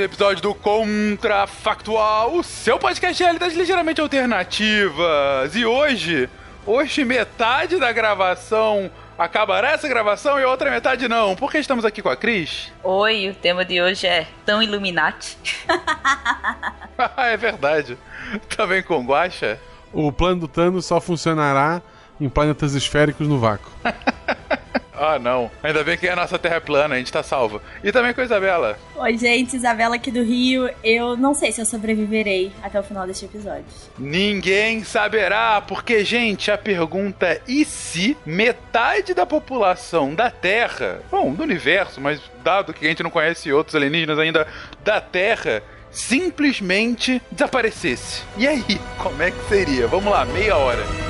Mais um episódio do Contrafactual, o seu podcast de realidades ligeiramente alternativas. E hoje, hoje metade da gravação acabará essa gravação e a outra metade não. Por que estamos aqui com a Cris? Oi, o tema de hoje é tão Illuminati. é verdade. Também com Guacha? O plano do Thanos só funcionará em planetas esféricos no vácuo. Ah, não. Ainda bem que a nossa Terra é plana, a gente tá salvo. E também com a Isabela. Oi, gente, Isabela aqui do Rio. Eu não sei se eu sobreviverei até o final deste episódio. Ninguém saberá, porque, gente, a pergunta é: e se metade da população da Terra, bom, do universo, mas dado que a gente não conhece outros alienígenas ainda da Terra, simplesmente desaparecesse? E aí, como é que seria? Vamos lá, meia hora.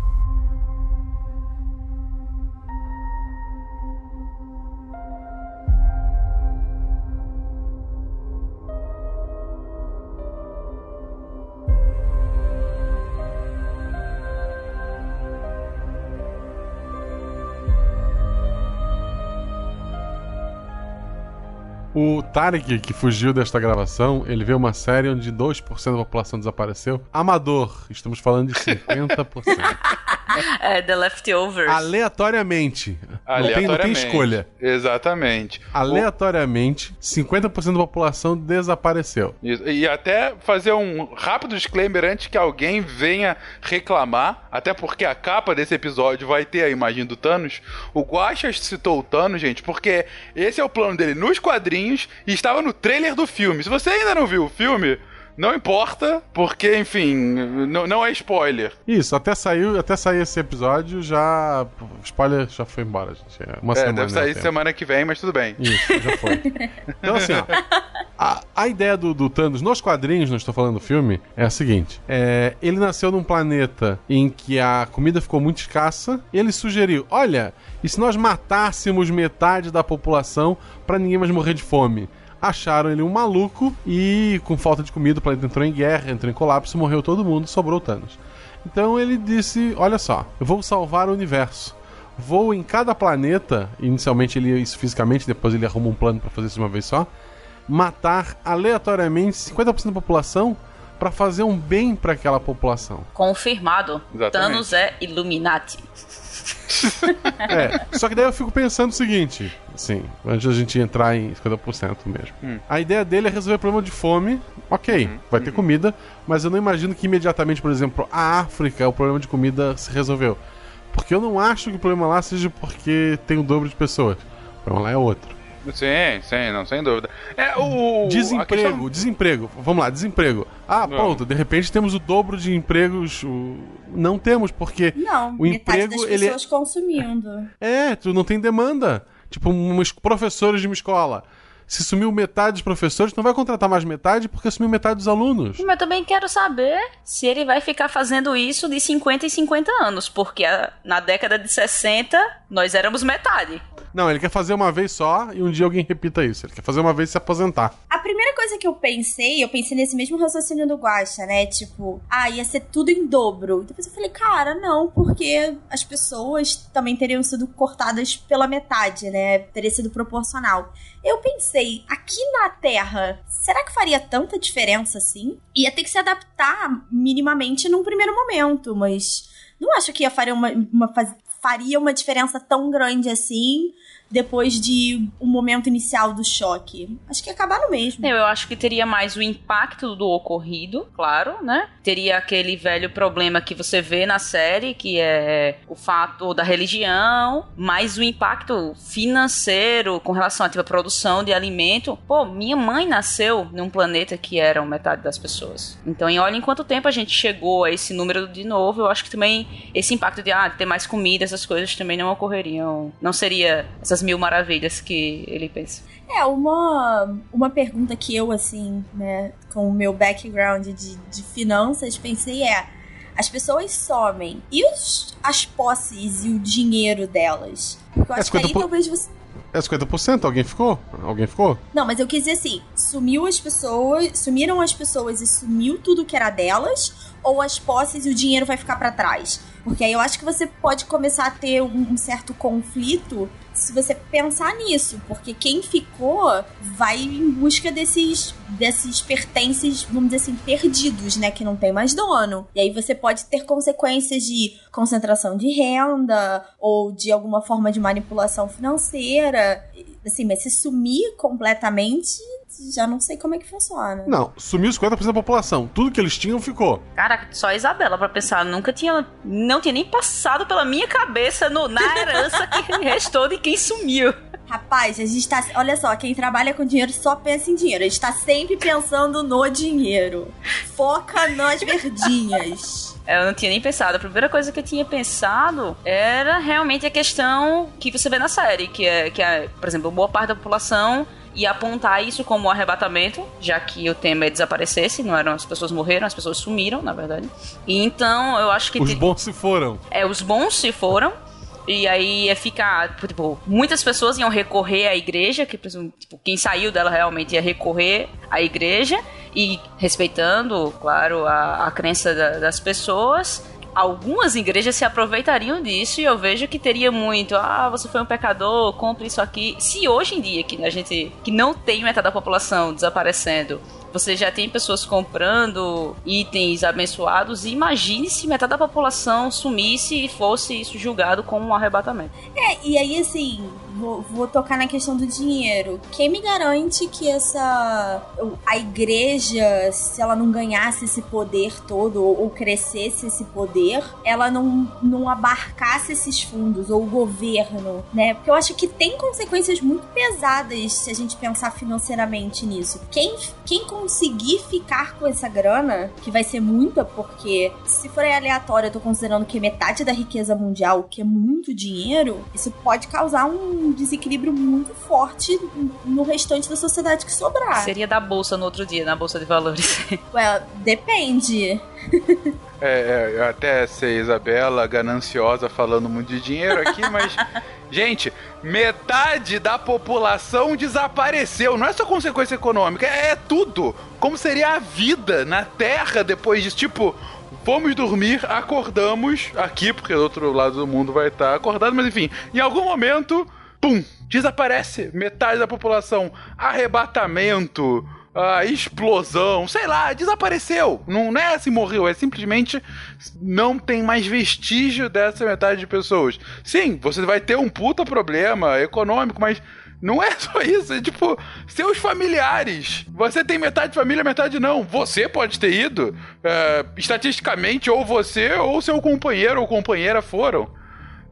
O Tarek, que fugiu desta gravação, ele vê uma série onde 2% da população desapareceu. Amador, estamos falando de 50%. é, The Leftovers. Aleatoriamente. Não tem, não tem escolha. Exatamente. Aleatoriamente, 50% da população desapareceu. Isso. E até fazer um rápido disclaimer antes que alguém venha reclamar, até porque a capa desse episódio vai ter a imagem do Thanos. O Guaxa citou o Thanos, gente, porque esse é o plano dele nos quadrinhos e estava no trailer do filme. Se você ainda não viu o filme, não importa, porque, enfim, não, não é spoiler. Isso, até saiu, até sair esse episódio, já. Spoiler já foi embora, gente. É uma é, semana. deve sair até. semana que vem, mas tudo bem. Isso, já foi. Então, assim, ó. A, a ideia do, do Thanos nos quadrinhos, não estou falando do filme, é a seguinte: é, ele nasceu num planeta em que a comida ficou muito escassa e ele sugeriu: olha, e se nós matássemos metade da população para ninguém mais morrer de fome? Acharam ele um maluco e, com falta de comida, o planeta entrou em guerra, entrou em colapso, morreu todo mundo, sobrou o Thanos. Então ele disse: Olha só, eu vou salvar o universo. Vou em cada planeta, inicialmente ele ia isso fisicamente, depois ele arruma um plano para fazer isso de uma vez só, matar aleatoriamente 50% da população para fazer um bem para aquela população. Confirmado. Exatamente. Thanos é Illuminati. É, só que daí eu fico pensando o seguinte, assim, antes da gente entrar em 50% mesmo. Hum. A ideia dele é resolver o problema de fome, ok, Uhum, vai ter comida, mas eu não imagino que imediatamente, por exemplo, a África, o problema de comida se resolveu. Porque eu não acho que o problema lá seja porque tem o dobro de pessoas. O problema lá é outro. Sim, sim, não, sem dúvida. É o. Desemprego, questão- desemprego. Vamos lá, desemprego. Ah, Não. pronto, de repente temos o dobro de empregos. o- Não temos, porque Não, o metade emprego, das ele é- pessoas consumindo. É, tu não tem demanda. Tipo, uns professores de uma escola. Se sumiu metade dos professores, não vai contratar mais metade porque sumiu metade dos alunos. Mas eu também quero saber se ele vai ficar fazendo isso de 50 em 50 anos, porque a- na década de 60 nós éramos metade. Não, ele quer fazer uma vez só e um dia alguém repita isso. Ele quer fazer uma vez e se aposentar. A primeira coisa que eu pensei, eu pensei nesse mesmo raciocínio do Guaxa, né? Tipo, ah, ia ser tudo em dobro. Depois eu falei, cara, não, porque as pessoas também teriam sido cortadas pela metade, né? Teria sido proporcional. Eu pensei, aqui na Terra, será que faria tanta diferença assim? Ia ter que se adaptar minimamente num primeiro momento, mas não acho que ia faria uma, uma faria uma diferença tão grande assim depois de um momento inicial do choque. Acho que ia acabar no mesmo. Eu acho que teria mais o impacto do ocorrido, claro, né? Teria aquele velho problema que você vê na série, que é o fato da religião, mais o impacto financeiro com relação à tipo, produção de alimento. Pô, minha mãe nasceu num planeta que eram metade das pessoas. Então, em olha em quanto tempo a gente chegou a esse número de novo, eu acho que também esse impacto de ah, ter mais comida, essas coisas também não ocorreriam. Não seria essas mil maravilhas que ele pensa. É, uma, uma pergunta que eu, assim, né, com o meu background de, de finanças, pensei é: as pessoas somem e os, as posses e o dinheiro delas? Porque eu É, acho que aí 50 por- talvez você. É 50%? Alguém ficou? Alguém ficou? Não, mas eu quis dizer assim: sumiu as pessoas, sumiram as pessoas e sumiu tudo que era delas, ou as posses e o dinheiro vai ficar pra trás? Porque aí eu acho que você pode começar a ter um certo conflito se você pensar nisso, porque quem ficou vai em busca desses desses pertences, vamos dizer assim, perdidos, né, que não tem mais dono. E aí você pode ter consequências de concentração de renda ou de alguma forma de manipulação financeira. Assim, mas se sumir completamente, já não sei como é que funciona. Não, sumiu 50% da população. Tudo que eles tinham ficou. Cara, só a Isabela pra pensar, nunca tinha. Não tinha nem passado pela minha cabeça no- na herança que restou de quem sumiu. Rapaz, a gente tá. Olha só, quem trabalha com dinheiro só pensa em dinheiro. A gente tá sempre pensando no dinheiro. Foca nas verdinhas. Eu não tinha nem pensado. A primeira coisa que eu tinha pensado era realmente a questão que você vê na série, que é, que é por exemplo, boa parte da população ia apontar isso como um arrebatamento, já que o tema é desaparecesse, não eram as pessoas morreram, as pessoas sumiram, na verdade. E então eu acho que Os te- bons se foram. é, os bons se foram. E aí ia ficar, tipo, muitas pessoas iam recorrer à igreja, que tipo, quem saiu dela realmente ia recorrer à igreja, e respeitando, claro, a, a crença da- das pessoas. Algumas igrejas se aproveitariam disso e eu vejo que teria muito, ah, você foi um pecador, compre isso aqui. Se hoje em dia, que a gente que não tem metade da população desaparecendo, você já tem pessoas comprando itens abençoados, imagine se metade da população sumisse e fosse isso julgado como um arrebatamento. É, e aí assim, vou, vou tocar na questão do dinheiro. Quem me garante que essa. a igreja, se ela não ganhasse esse poder todo, ou, crescesse esse poder, ela não, não abarcasse esses fundos, ou o governo, né? Porque eu acho que tem consequências muito pesadas se a gente pensar financeiramente nisso. Quem, quem conseguir ficar com essa grana, que vai ser muita, porque se for aleatório, eu tô considerando que é metade da riqueza mundial, que é muito dinheiro, isso pode causar um desequilíbrio muito forte no restante da sociedade que sobrar. Seria da bolsa no outro dia, na bolsa de valores. Well, depende. É, é, eu até sei Isabela gananciosa falando muito de dinheiro aqui, mas. Gente, metade da população desapareceu. Não é só consequência econômica, é, é tudo. Como seria a vida na Terra depois disso? Tipo, fomos dormir, acordamos aqui, porque do outro lado do mundo vai estar acordado, mas enfim, em algum momento, pum, desaparece metade da população. Arrebatamento. ah, explosão, sei lá, desapareceu. Não, não é assim morreu, é simplesmente não tem mais vestígio dessa metade de pessoas. Sim, você vai ter um puta problema econômico, mas não é só isso, é tipo, seus familiares. Você tem metade família, metade não. Você pode ter ido. é, estatisticamente, ou você ou seu companheiro ou companheira foram.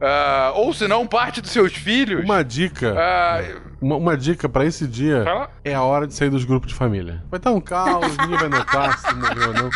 Ah, ou se não, parte dos seus filhos. Uma dica. Ah, Uma, uma dica pra esse dia Fala. é a hora de sair dos grupos de família. Vai estar um caos, ninguém vai notar se morreu ou não.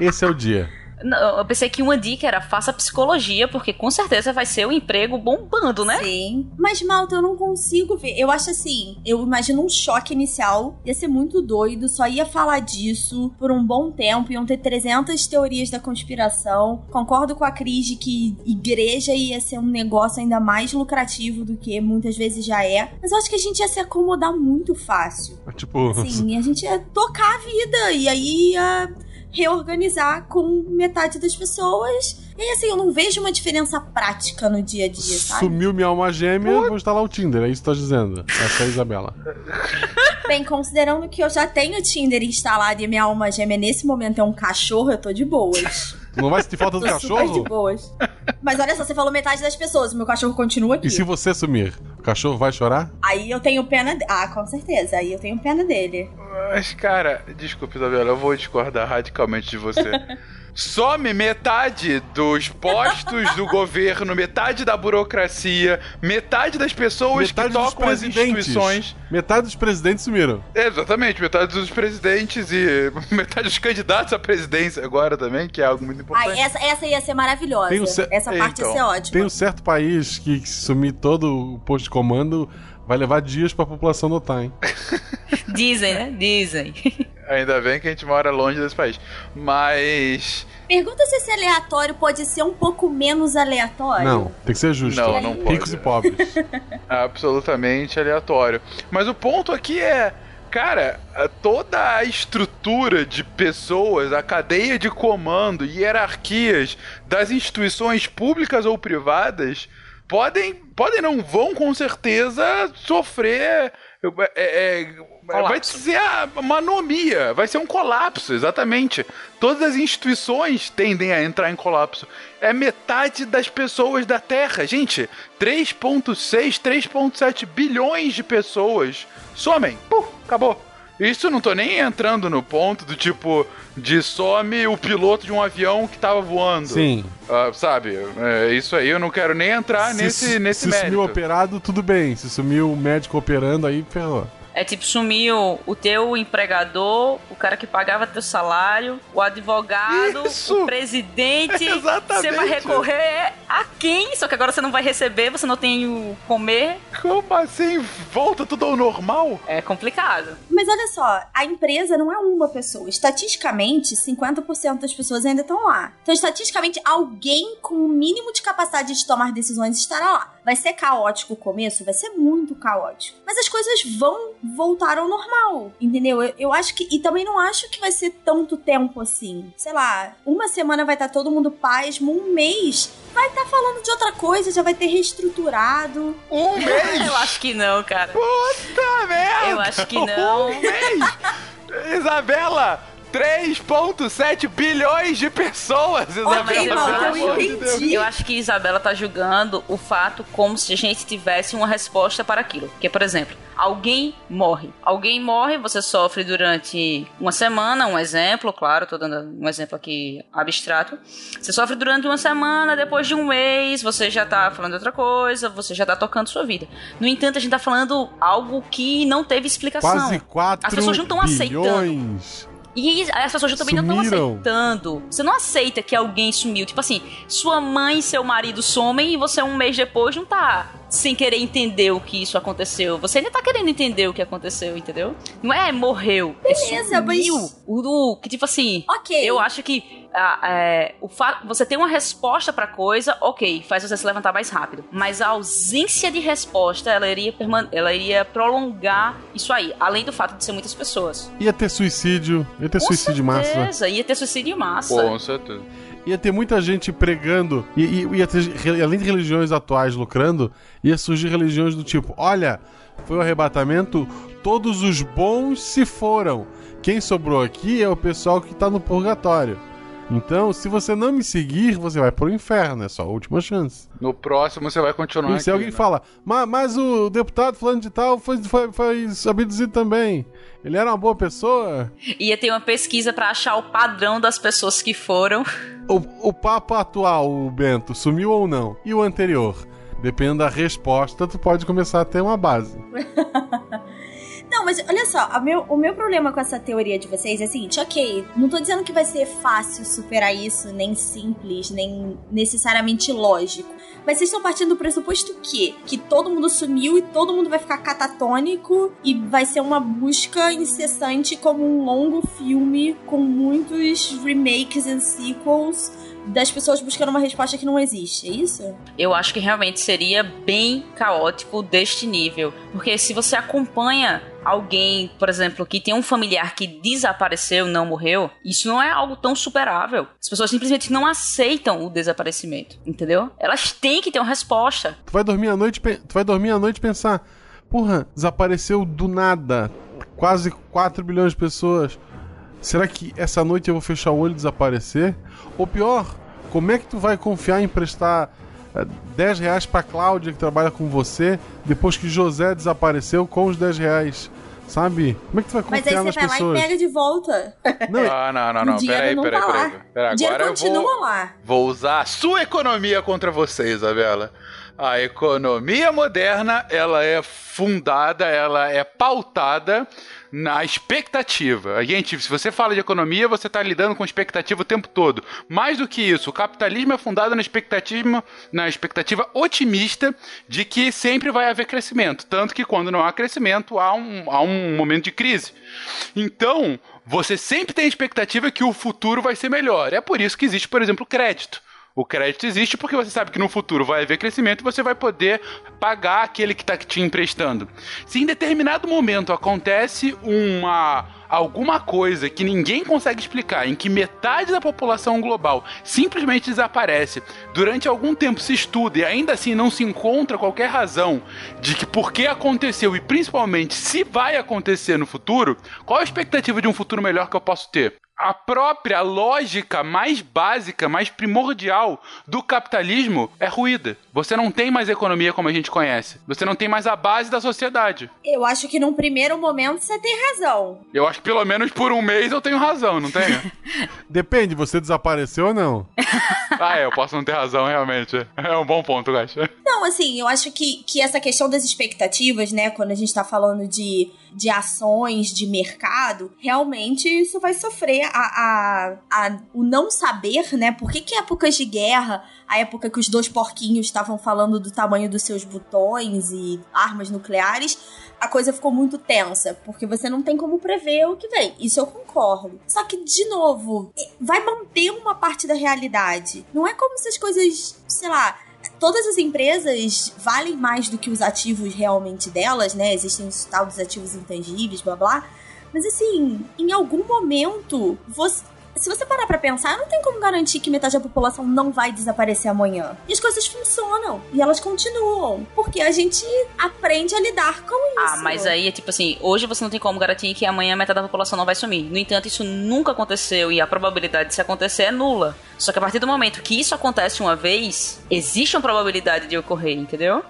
Esse é o dia. Não, eu pensei que uma dica era faça psicologia, porque com certeza vai ser o emprego bombando, né? Sim. Mas, Malta, eu não consigo ver. Eu acho assim, eu imagino um choque inicial. Ia ser muito doido, só ia falar disso por um bom tempo. Iam ter 300 teorias da conspiração. Concordo com a Cris de que igreja ia ser um negócio ainda mais lucrativo do que muitas vezes já é. Mas eu acho que a gente ia se acomodar muito fácil. Tipo, Sim, a gente ia tocar a vida. E aí ia reorganizar com metade das pessoas. E aí, assim, eu não vejo uma diferença prática no dia a dia, sabe? sumiu minha alma gêmea, vou instalar o Tinder. É isso que tá dizendo. Essa é a Isabela. Bem, considerando que eu já tenho o Tinder instalado e minha alma gêmea nesse momento é um cachorro, eu tô de boas. Tu não vai sentir falta do Tô super de cachorro? boas. Mas olha só, você falou metade das pessoas, meu cachorro continua aqui. E se você sumir, o cachorro vai chorar? Aí eu tenho pena. de- Ah, com certeza. Aí eu tenho pena dele. Mas, cara, desculpe, Isabela, eu vou discordar radicalmente de você. Some metade dos postos do governo, metade da burocracia, metade das pessoas Metade que tocam as instituições. Metade dos presidentes sumiram. Exatamente, metade dos presidentes e metade dos candidatos à presidência agora também, que é algo muito importante. Ai, essa, essa ia ser maravilhosa. Ce- Essa parte Então, ia ser ótima. Tem um certo país que se sumir todo o posto de comando, vai levar dias pra população notar, hein? Dizem, né? Dizem. Ainda bem que a gente mora longe desse país. Mas. Pergunta se esse aleatório pode ser um pouco menos aleatório. Não, tem que ser justo. Não, não pode. Ricos e pobres. absolutamente aleatório. Mas o ponto aqui é, cara, a- toda a estrutura de pessoas, a cadeia de comando, hierarquias das instituições públicas ou privadas podem, podem não vão com certeza sofrer é, é, vai Colapso. ser uma anomia, vai ser um colapso, exatamente. Todas as instituições tendem a entrar em colapso. É metade das pessoas da Terra. Gente, 3,6, 3,7 bilhões de pessoas somem. Puf, acabou. Isso não tô nem entrando no ponto do tipo de some o piloto de um avião que tava voando. Sim. Ah, sabe? É, isso aí eu não quero nem entrar se nesse, nesse se mérito. sumiu operado, tudo bem. Se sumiu o médico operando, aí ferrou. É tipo, sumiu o teu empregador, o cara que pagava teu salário, o advogado, Isso! o presidente. Exatamente. Você vai recorrer a quem? Só que agora você não vai receber, você não tem o comer. Como assim? Volta tudo ao normal? É complicado. Mas olha só, a empresa não é uma pessoa. Estatisticamente, 50% das pessoas ainda estão lá. Então, estatisticamente, alguém com o mínimo de capacidade de tomar decisões estará lá. Vai ser caótico o começo? Vai ser muito caótico. Mas as coisas vão voltar ao normal, entendeu? Eu, eu acho que. E também não acho que vai ser tanto tempo assim. Sei lá, uma semana vai estar todo mundo pasmo, um mês vai estar falando de outra coisa, já vai ter reestruturado. Um mês? Eu acho que não, cara. Puta merda! Eu acho que não. Um mês! Isabela! 3,7 bilhões de pessoas, Isabela! mas eu Deus. entendi. Eu acho que Isabela tá julgando o fato como se a gente tivesse uma resposta para aquilo. Que, por exemplo, alguém morre. Alguém morre, você sofre durante uma semana, um exemplo, claro, tô dando um exemplo aqui abstrato. Você sofre durante uma semana, depois de um mês, você já tá falando outra coisa, você já tá tocando sua vida. No entanto, a gente tá falando algo que não teve explicação. Quase 4 As pessoas não estão aceitando. E as pessoas também não estão Sumiram. aceitando. Você não aceita que alguém sumiu. Tipo assim, sua mãe e seu marido somem e você um mês depois não tá sem querer entender o que isso aconteceu. Você ainda tá querendo entender o que aconteceu, entendeu? Não é morreu. Beleza, é mas-. O, o- que tipo assim. Ok. Eu acho que ah, é, o fato você tem uma resposta pra coisa, ok, faz você se levantar mais rápido. Mas a ausência de resposta, ela iria, perman- ela iria prolongar isso aí. Além do fato de ser muitas pessoas. Ia ter suicídio, ia ter Com suicídio em massa. certeza, ia ter suicídio massa. Com certeza. Ia ter muita gente pregando, e, ia ter, além de religiões atuais lucrando, ia surgir religiões do tipo: olha, foi o arrebatamento, todos os bons se foram. Quem sobrou aqui é o pessoal que tá no purgatório. Então, se você não me seguir, você vai pro inferno. É só a última chance. No próximo você vai continuar E se aqui, alguém né? fala, mas, mas o deputado fulano de tal foi, foi, foi abduzido também. Ele era uma boa pessoa? Ia ter uma pesquisa pra achar o padrão das pessoas que foram. O, o Papa atual, o Bento, sumiu ou não? E o anterior? Dependendo da resposta, tu pode começar a ter uma base. Não, mas olha só, meu- o meu problema com essa teoria de vocês é o seguinte, ok, não tô dizendo que vai ser fácil superar isso, nem simples, nem necessariamente lógico. Mas vocês estão partindo do pressuposto que? Que todo mundo sumiu e todo mundo vai ficar catatônico e vai ser uma busca incessante como um longo filme com muitos remakes e sequels das pessoas buscando uma resposta que não existe, é isso? Eu acho que realmente seria bem caótico deste nível. Porque se você acompanha alguém, por exemplo, que tem um familiar que desapareceu, não morreu, isso não é algo tão superável. As pessoas simplesmente não aceitam o desaparecimento, entendeu? Elas têm que ter uma resposta. Tu vai dormir à noite, tu vai dormir à noite e pensar, porra, desapareceu do nada quase 4 bilhões de pessoas. Será que essa noite eu vou fechar o olho e desaparecer? Ou pior, como é que tu vai confiar em emprestar eh, 10 reais pra Cláudia que trabalha com você depois que José desapareceu com os 10 reais? Sabe? Como é que tu vai Mas aí confiar você nas vai lá pessoas? e pega de volta. Não, Ah, não, não, não. dinheiro Peraí, não peraí, tá peraí. lá. peraí. O dinheiro Agora eu continua vou, lá. vou usar a sua economia contra você, Isabela. A economia moderna, ela é fundada, ela é pautada na expectativa. Gente, se você fala de economia, você está lidando com expectativa o tempo todo. Mais do que isso, o capitalismo é fundado na expectativa, na expectativa otimista de que sempre vai haver crescimento. Tanto que quando não há crescimento, há um, há um momento de crise. Então, você sempre tem a expectativa que o futuro vai ser melhor. É por isso que existe, por exemplo, crédito. O crédito existe porque você sabe que no futuro vai haver crescimento e você vai poder pagar aquele que está te emprestando. Se em determinado momento acontece uma alguma coisa que ninguém consegue explicar, em que metade da população global simplesmente desaparece, durante algum tempo se estuda e ainda assim não se encontra qualquer razão de que por que aconteceu e principalmente se vai acontecer no futuro, qual a expectativa de um futuro melhor que eu posso ter? A própria lógica mais básica, mais primordial do capitalismo é ruída. Você não tem mais economia como a gente conhece. Você não tem mais a base da sociedade. Eu acho que num primeiro momento você tem razão. Eu acho que pelo menos por um mês eu tenho razão, não tenho? Depende, você desapareceu ou não? ah, é, eu posso não ter razão, realmente. É um bom ponto, Gacha. Não, assim, eu acho que, que essa questão das expectativas, né, quando a gente tá falando de, de ações, de mercado, realmente isso vai sofrer a, a, a- o não saber, né? Por que, que épocas de guerra, a época que os dois porquinhos estavam falando do tamanho dos seus botões e armas nucleares, a coisa ficou muito tensa, porque você não tem como prever o que vem. Isso eu concordo. Só que, de novo, vai manter uma parte da realidade. Não é como se as coisas, sei lá, todas as empresas valem mais do que os ativos realmente delas, né? Existem os tal dos ativos intangíveis, blá blá. Mas assim, em algum momento, você. Se você parar pra pensar, não tem como garantir que metade da população não vai desaparecer amanhã. E as coisas funcionam. E elas continuam. Porque a gente aprende a lidar com isso. Ah, mas aí é tipo assim, hoje você não tem como garantir que amanhã metade da população não vai sumir. No entanto, isso nunca aconteceu e a probabilidade de isso acontecer é nula. Só que a partir do momento que isso acontece uma vez, existe uma probabilidade de ocorrer, entendeu?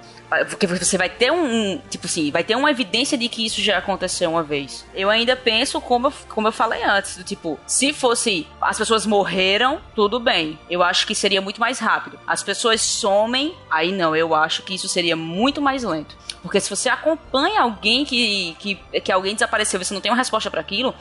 Porque você vai ter um, um- tipo assim, vai ter uma evidência de que isso já aconteceu uma vez. Eu ainda penso como eu, como eu falei antes, do tipo, se fosse as pessoas morreram, tudo bem. Eu acho que seria muito mais rápido. As pessoas somem, aí não, eu acho que isso seria muito mais lento. Porque se você acompanha alguém que, que, que alguém desapareceu e você não tem uma resposta para aquilo,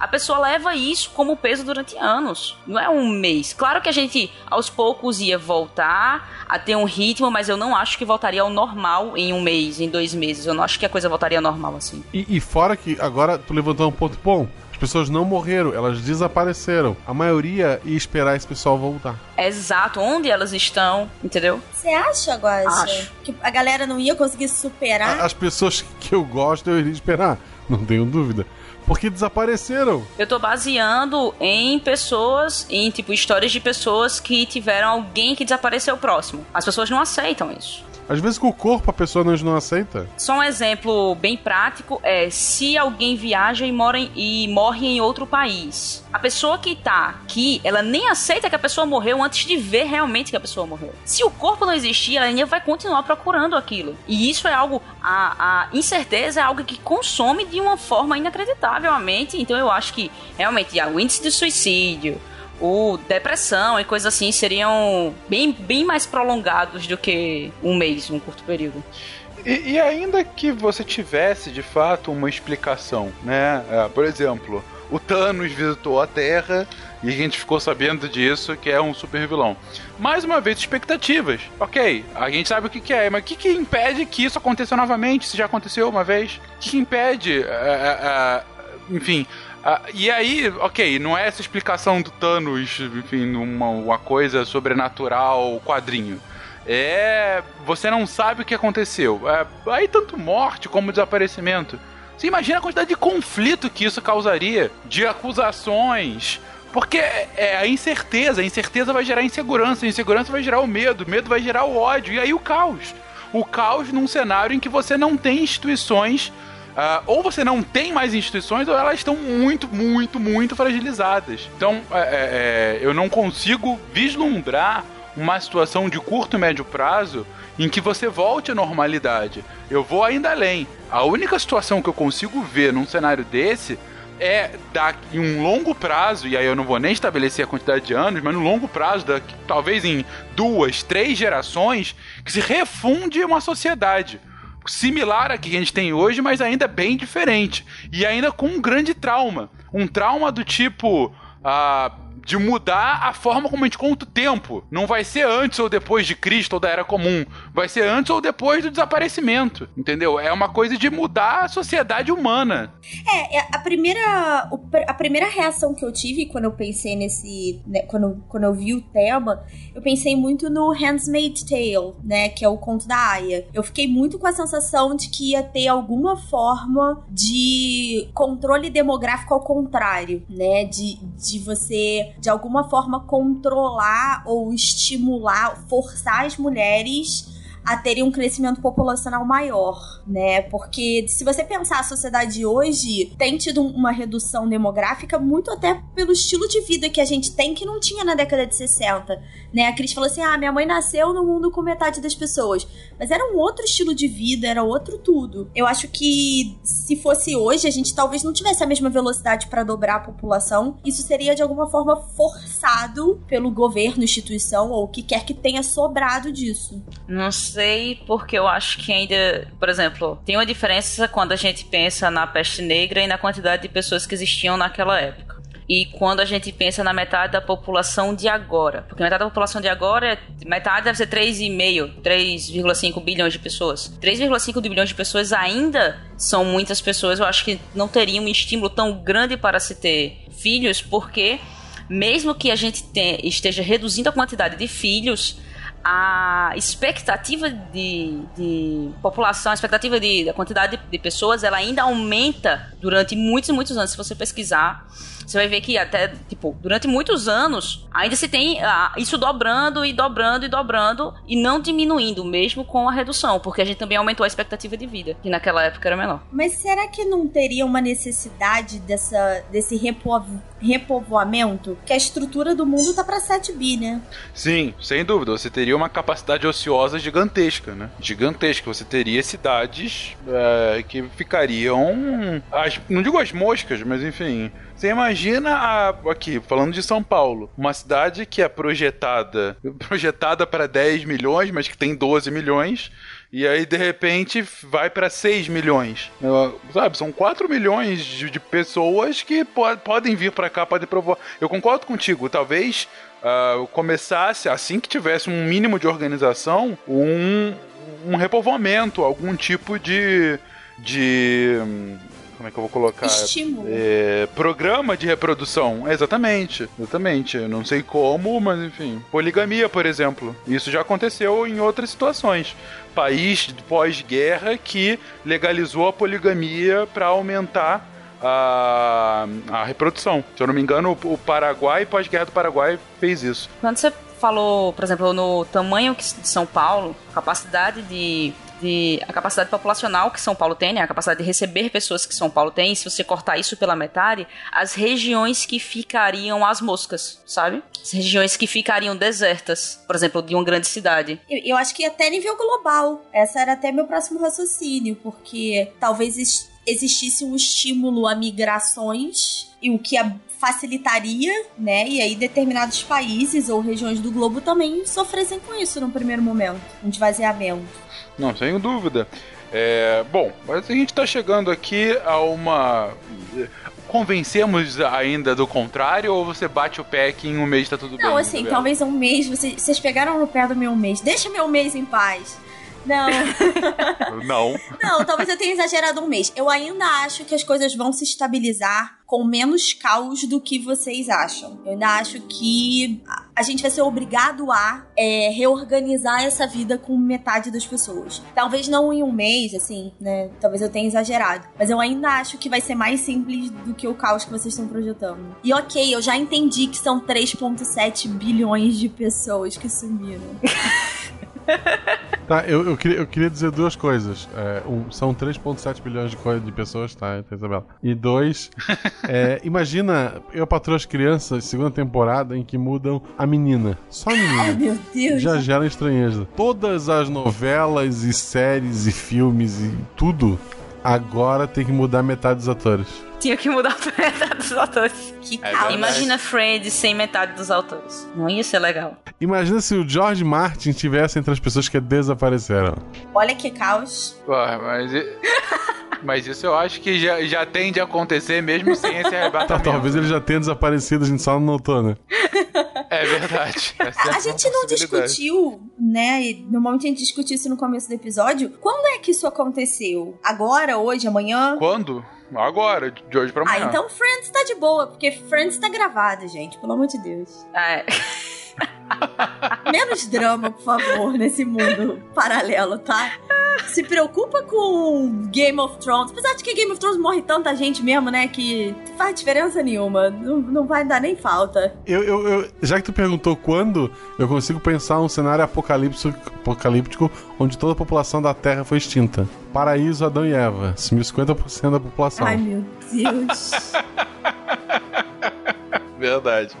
a pessoa leva isso como peso durante anos. Não é um mês. Claro que a gente aos poucos ia voltar a ter um ritmo, mas eu não acho que voltaria ao normal em um mês, em dois meses. Eu não acho que a coisa voltaria ao normal assim. E, e fora que agora tu levantou um ponto bom. As pessoas não morreram, elas desapareceram. A maioria ia esperar esse pessoal voltar. Exato, onde elas estão, entendeu? Você acha, Guaxa? Acho. Que a galera não ia conseguir superar? A- As pessoas que eu gosto, eu iria esperar. Não tenho dúvida. Porque desapareceram. Eu tô baseando em pessoas, em tipo histórias de pessoas que tiveram alguém que desapareceu próximo. As pessoas não aceitam isso. Às vezes com o corpo a pessoa não, não aceita. Só um exemplo bem prático é se alguém viaja e, mora em, e morre em outro país. A pessoa que tá aqui, ela nem aceita que a pessoa morreu antes de ver realmente que a pessoa morreu. Se o corpo não existir, ela ainda vai continuar procurando aquilo. E isso é algo. A, a incerteza é algo que consome de uma forma inacreditável a mente. Então eu acho que realmente o índice de suicídio, o depressão e coisas assim seriam bem, bem mais prolongados do que um mês, um curto período. E, e ainda que você tivesse de fato uma explicação, né? É, por exemplo, o Thanos visitou a Terra e a gente ficou sabendo disso, que é um super vilão. Mais uma vez, expectativas. Ok, a gente sabe o que, que é, mas o que, que impede que isso aconteça novamente, se já aconteceu uma vez? O que, que impede, uh, uh, uh, enfim, ah, e aí, ok, não é essa explicação do Thanos, enfim, uma, uma coisa sobrenatural, quadrinho. É. Você não sabe o que aconteceu. É, aí, tanto morte como desaparecimento. Você imagina a quantidade de conflito que isso causaria, de acusações. Porque é a incerteza, a incerteza vai gerar insegurança, a insegurança vai gerar o medo, o medo vai gerar o ódio, e aí o caos. O caos num cenário em que você não tem instituições Uh, ou você não tem mais instituições, ou elas estão muito, muito, muito fragilizadas. Então, é, é, eu não consigo vislumbrar uma situação de curto e médio prazo em que você volte à normalidade. Eu vou ainda além. A única situação que eu consigo ver num cenário desse é em um longo prazo, e aí eu não vou nem estabelecer a quantidade de anos, mas no longo prazo, da, talvez em duas, três gerações, que se refunde uma sociedade similar a que a gente tem hoje, mas ainda bem diferente. E ainda com um grande trauma. Um trauma do tipo. Ah, de mudar a forma como a gente conta o tempo. Não vai ser antes ou depois de Cristo ou da Era Comum. Vai ser antes ou depois do desaparecimento. Entendeu? É uma coisa de mudar a sociedade humana. É, é a primeira, a primeira reação que eu tive quando eu pensei nesse. Né, quando, quando eu vi o tema, eu pensei muito no Handmaid's Tale, né? Que é o conto da Aya. Eu fiquei muito com a sensação de que ia ter alguma forma de controle demográfico ao contrário, né? De, de você de alguma forma controlar ou estimular, forçar as mulheres a terem um crescimento populacional maior, né? Porque se você pensar a sociedade hoje tem tido uma redução demográfica muito até pelo estilo de vida que a gente tem que não tinha na década de 60, né? A Cris falou assim: "Ah, minha mãe nasceu no mundo com metade das pessoas", mas era um outro estilo de vida, era outro tudo. Eu acho que se fosse hoje, a gente talvez não tivesse a mesma velocidade para dobrar a população. Isso seria de alguma forma forçado pelo governo, instituição ou o que quer que tenha sobrado disso. Nossa, sei porque eu acho que ainda, por exemplo, tem uma diferença quando a gente pensa na peste negra e na quantidade de pessoas que existiam naquela época. E quando a gente pensa na metade da população de agora. Porque metade da população de agora, é, metade deve ser 3,5, 3,5 bilhões de pessoas. 3,5 bilhões de pessoas ainda são muitas pessoas. Eu acho que não teriam um estímulo tão grande para se ter filhos, porque mesmo que a gente esteja reduzindo a quantidade de filhos, a expectativa de, de população, a expectativa de, da quantidade de, de pessoas, ela ainda aumenta durante muitos e muitos anos. Se você pesquisar, você vai ver que até, tipo, durante muitos anos, ainda se tem ah, isso dobrando e dobrando e dobrando e não diminuindo, mesmo com a redução, porque a gente também aumentou a expectativa de vida, que naquela época era menor. Mas será que não teria uma necessidade dessa, desse repo, repovoamento? Que a estrutura do mundo tá pra 7 bi, né? Sim, sem dúvida. Você teria uma capacidade ociosa gigantesca, né? Gigantesca. Você teria cidades é, que ficariam. As, não digo as moscas, mas enfim você imagina a, aqui, falando de São Paulo, uma cidade que é projetada projetada para 10 milhões, mas que tem 12 milhões. E aí, de repente, vai para 6 milhões. Sabe, são 4 milhões de, pessoas que po podem vir para cá, podem provar. Eu concordo contigo, talvez uh, começasse, assim que tivesse um mínimo de organização, um, um repovoamento, algum tipo de. de como é que eu vou colocar? Estímulo. É, programa de reprodução. Exatamente, exatamente. Eu não sei como, mas enfim. Poligamia, por exemplo. Isso já aconteceu em outras situações. País pós-guerra que legalizou a poligamia para aumentar a, a reprodução. Se eu não me engano, o Paraguai, pós-guerra do Paraguai, fez isso. Quando você falou, por exemplo, no tamanho de São Paulo, capacidade de, de a capacidade populacional que São Paulo tem, né, a capacidade de receber pessoas que São Paulo tem, se você cortar isso pela metade, as regiões que ficariam as moscas, sabe? As regiões que ficariam desertas, por exemplo, de uma grande cidade. Eu, eu acho que até nível global. Essa era até meu próximo raciocínio, porque talvez existisse um estímulo a migrações e o que a- facilitaria, né? E aí determinados países ou regiões do globo também sofressem com isso no primeiro momento, um esvaziamento. Não, sem dúvida. É, bom, mas a gente tá chegando aqui a uma. Convencemos ainda do contrário ou você bate o pé que em um mês tá tudo bem? Não, assim, talvez um mês, vocês, vocês pegaram no pé do meu mês. Deixa meu mês em paz. Não. Não. Não, talvez eu tenha exagerado um mês. Eu ainda acho que as coisas vão se estabilizar com menos caos do que vocês acham. Eu ainda acho que a- gente vai ser obrigado a é, reorganizar essa vida com metade das pessoas. Talvez não em um mês, assim, né? Talvez eu tenha exagerado. Mas eu ainda acho que vai ser mais simples do que o caos que vocês estão projetando. E ok, eu já entendi que são 3,7 bilhões de pessoas que sumiram. Tá, eu, eu, queria, eu queria dizer duas coisas. É, um, são 3,7 bilhões de, de pessoas, tá, tá, Isabela? E dois, é, imagina eu patroa as crianças, segunda temporada, em que mudam a menina. Só a menina. Ai, meu Deus. Já gera estranheza. Todas as novelas e séries e filmes e tudo agora tem que mudar metade dos atores. Tinha que mudar metade dos autores. Que É caos. Imagina Friends sem metade dos autores. Não ia ser legal. Imagina se o George Martin tivesse entre as pessoas que desapareceram. Olha que caos. Ué, mas, mas isso eu acho que já, já tende a acontecer mesmo sem esse Tá, arrebatamento. talvez ele já tenha desaparecido, a gente só não notou, né? É verdade. É A gente não discutiu, né? e Normalmente a gente discute isso no começo do episódio. Quando é que isso aconteceu? Agora, hoje, amanhã? Quando? Agora, de hoje pra Ah, amanhã. então Friends tá de boa, porque Friends tá gravado, gente. Pelo amor de Deus. É. Menos drama, por favor, nesse mundo paralelo, tá? Se preocupa com Game of Thrones. Apesar de que Game of Thrones morre tanta gente mesmo, né? Que não faz diferença nenhuma. Não, não vai dar nem falta. Eu, eu- eu- já que tu perguntou quando, eu consigo pensar um cenário apocalíptico, apocalíptico onde toda a população da Terra foi extinta. Paraíso, Adão e Eva. Sumiu 50% da população. Ai, meu Deus. Verdade.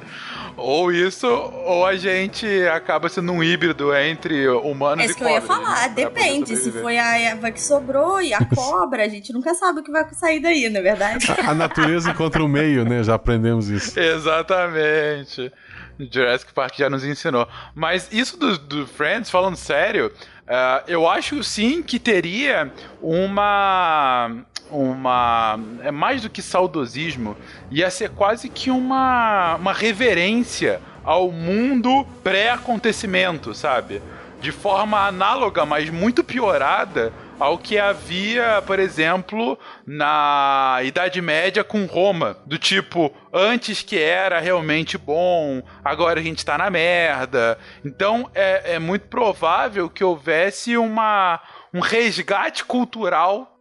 Ou isso, ou a gente acaba sendo um híbrido entre humanos É e isso que eu ia cobras, falar. né, Depende. Se foi a Eva que sobrou e a cobra, a gente nunca sabe o que vai sair daí, não é verdade? A, a natureza encontra o meio, né? Já aprendemos isso. Exatamente. Jurassic Park já nos ensinou. Mas isso do, do Friends, falando sério, eh, eu acho sim que teria uma. Uma. É mais do que saudosismo, ia ser quase que uma, uma reverência ao mundo pré-acontecimento, sabe? De forma análoga, mas muito piorada ao que havia, por exemplo, na Idade Média com Roma. Do tipo, antes que era realmente bom, agora a gente tá na merda. Então é, é muito provável que houvesse uma, um resgate cultural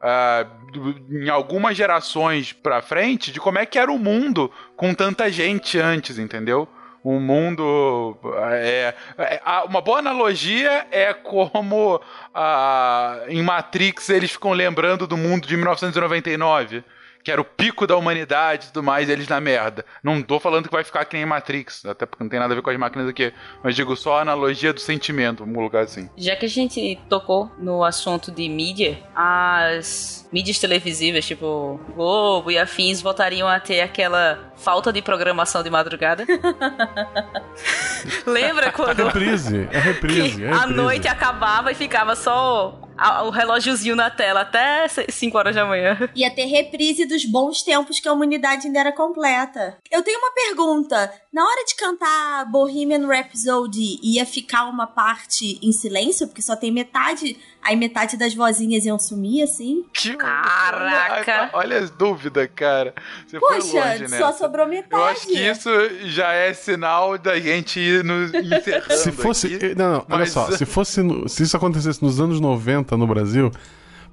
do- em algumas gerações pra frente de como é que era o mundo com tanta gente antes, entendeu? O mundo. É, é- a- uma boa analogia é como ah, em Matrix eles ficam lembrando do mundo de 1999. Que era o pico da humanidade e tudo mais, e eles na merda. Não tô falando que vai ficar que nem Matrix, até porque não tem nada a ver com as máquinas aqui. Mas digo só a analogia do sentimento, vamos colocar assim. Já que a gente tocou no assunto de mídia, as mídias televisivas, tipo Globo e afins, voltariam a ter aquela falta de programação de madrugada. Lembra quando Reprise, é reprise, é a reprise. noite acabava e ficava só a- o relógiozinho na tela até 5 horas da manhã? Ia ter reprise dos bons tempos que a humanidade ainda era completa. Eu tenho uma pergunta. Na hora de cantar Bohemian Rhapsody, ia ficar uma parte em silêncio? Porque só tem metade, aí metade das vozinhas iam sumir, assim? Que- Caraca. Olha, olha as dúvidas, cara. Você foi Poxa, longe, né? só sobrou metade. Eu acho que isso já é sinal da gente ir nos encerrando Se fosse. aqui. eh, Não, não, olha mas- só. Se, fosse no- se isso acontecesse nos anos 90 no Brasil,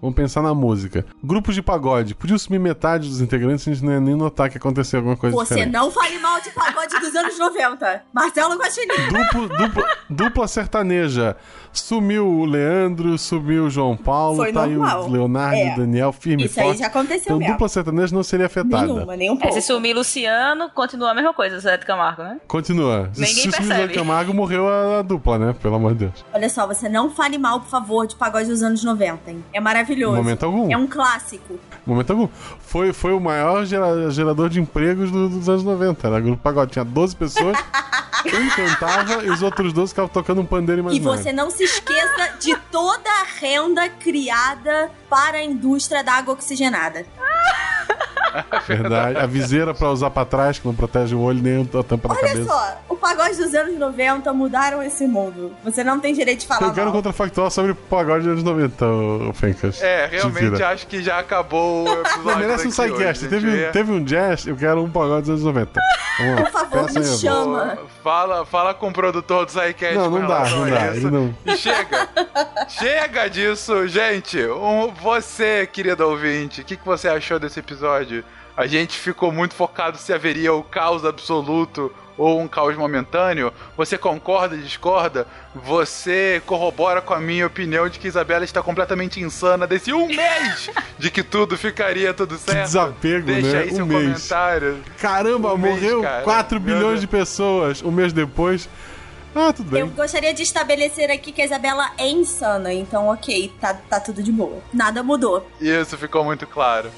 Vamos pensar na música. Grupos de pagode. Podia sumir metade dos integrantes, a gente não ia nem notar que aconteceu alguma coisa Você diferente. não fale mal de pagode dos anos 90. Marcelo Guaxinim. Duplo, dupla, dupla sertaneja. Sumiu o Leandro, sumiu o João Paulo, Foi tá aí normal. o Leonardo É. e o Daniel firme e Isso aí forte. já aconteceu Então mesmo. dupla sertaneja não seria afetada. Nenhuma, nem um É, pouco. se sumir Luciano, continua a mesma coisa, Zé de Camargo, né? Continua. Ninguém Se o Silvio percebe. Camargo morreu a, a dupla, né? Pelo amor de Deus. Olha só, você não fale mal, por favor, de pagode dos anos 90, hein? É maravilhoso. Momento algum. É um clássico. Momento algum. Foi, foi o maior gera- gerador de empregos do- dos anos 90. Era grupo pagode. Tinha 12 pessoas, um cantava e os outros 12 ficavam tocando um pandeiro E imaginário. você não se esqueça de toda a renda criada para a indústria da água oxigenada. Verdade. A viseira pra usar pra trás, que não protege o olho nem a tampa da Olha cabeça. só, o pagode dos anos 90 mudaram esse mundo. Você não tem direito de falar Eu quero um mal. contrafactual sobre o pagode dos anos 90, ô, ô Fencas. É, Te realmente acho que já acabou o episódio. Não, merece um sidecast. Teve, gente. teve um jazz, eu quero um pagode dos anos 90. Vamos lá. Por favor, me chama. Fala, fala com o produtor do Sidecast. Não, não dá, não dá. não. E Chega! Chega disso, gente! Um- você, querido ouvinte, o que, que você achou desse episódio? A gente ficou muito focado se haveria o caos absoluto ou um caos momentâneo. Você concorda, discorda? Você corrobora com a minha opinião de que Isabela está completamente insana desse um mês de que tudo ficaria tudo certo? desapego, Deixa né? aí Um seu mês. comentário. Caramba, Um mês, morreu cara. 4 Meu bilhões de pessoas um mês depois. Ah, tudo bem. Eu gostaria de estabelecer aqui que a Isabela é insana, então ok, tá, tá tudo de boa. Nada mudou. Isso ficou muito claro.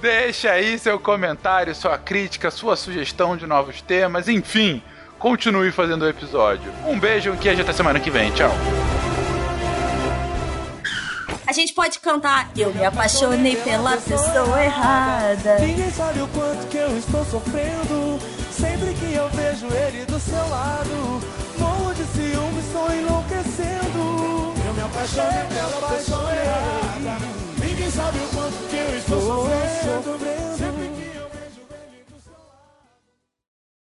Deixa aí seu comentário, sua crítica, sua sugestão de novos temas, enfim, continue fazendo o episódio. Um beijo e até semana que vem. Tchau. A gente pode cantar Eu me apaixonei pela pessoa errada. Ninguém sabe o quanto que eu estou sofrendo. Sempre que eu vejo ele do seu lado, morro de ciúme, estou enlouquecendo. Eu me apaixonei pela pessoa errada. Sabe o quanto que eu estou sofrendo. Sempre que eu vejo ele do seu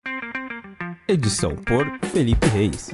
lado. Edição por Felipe Reis.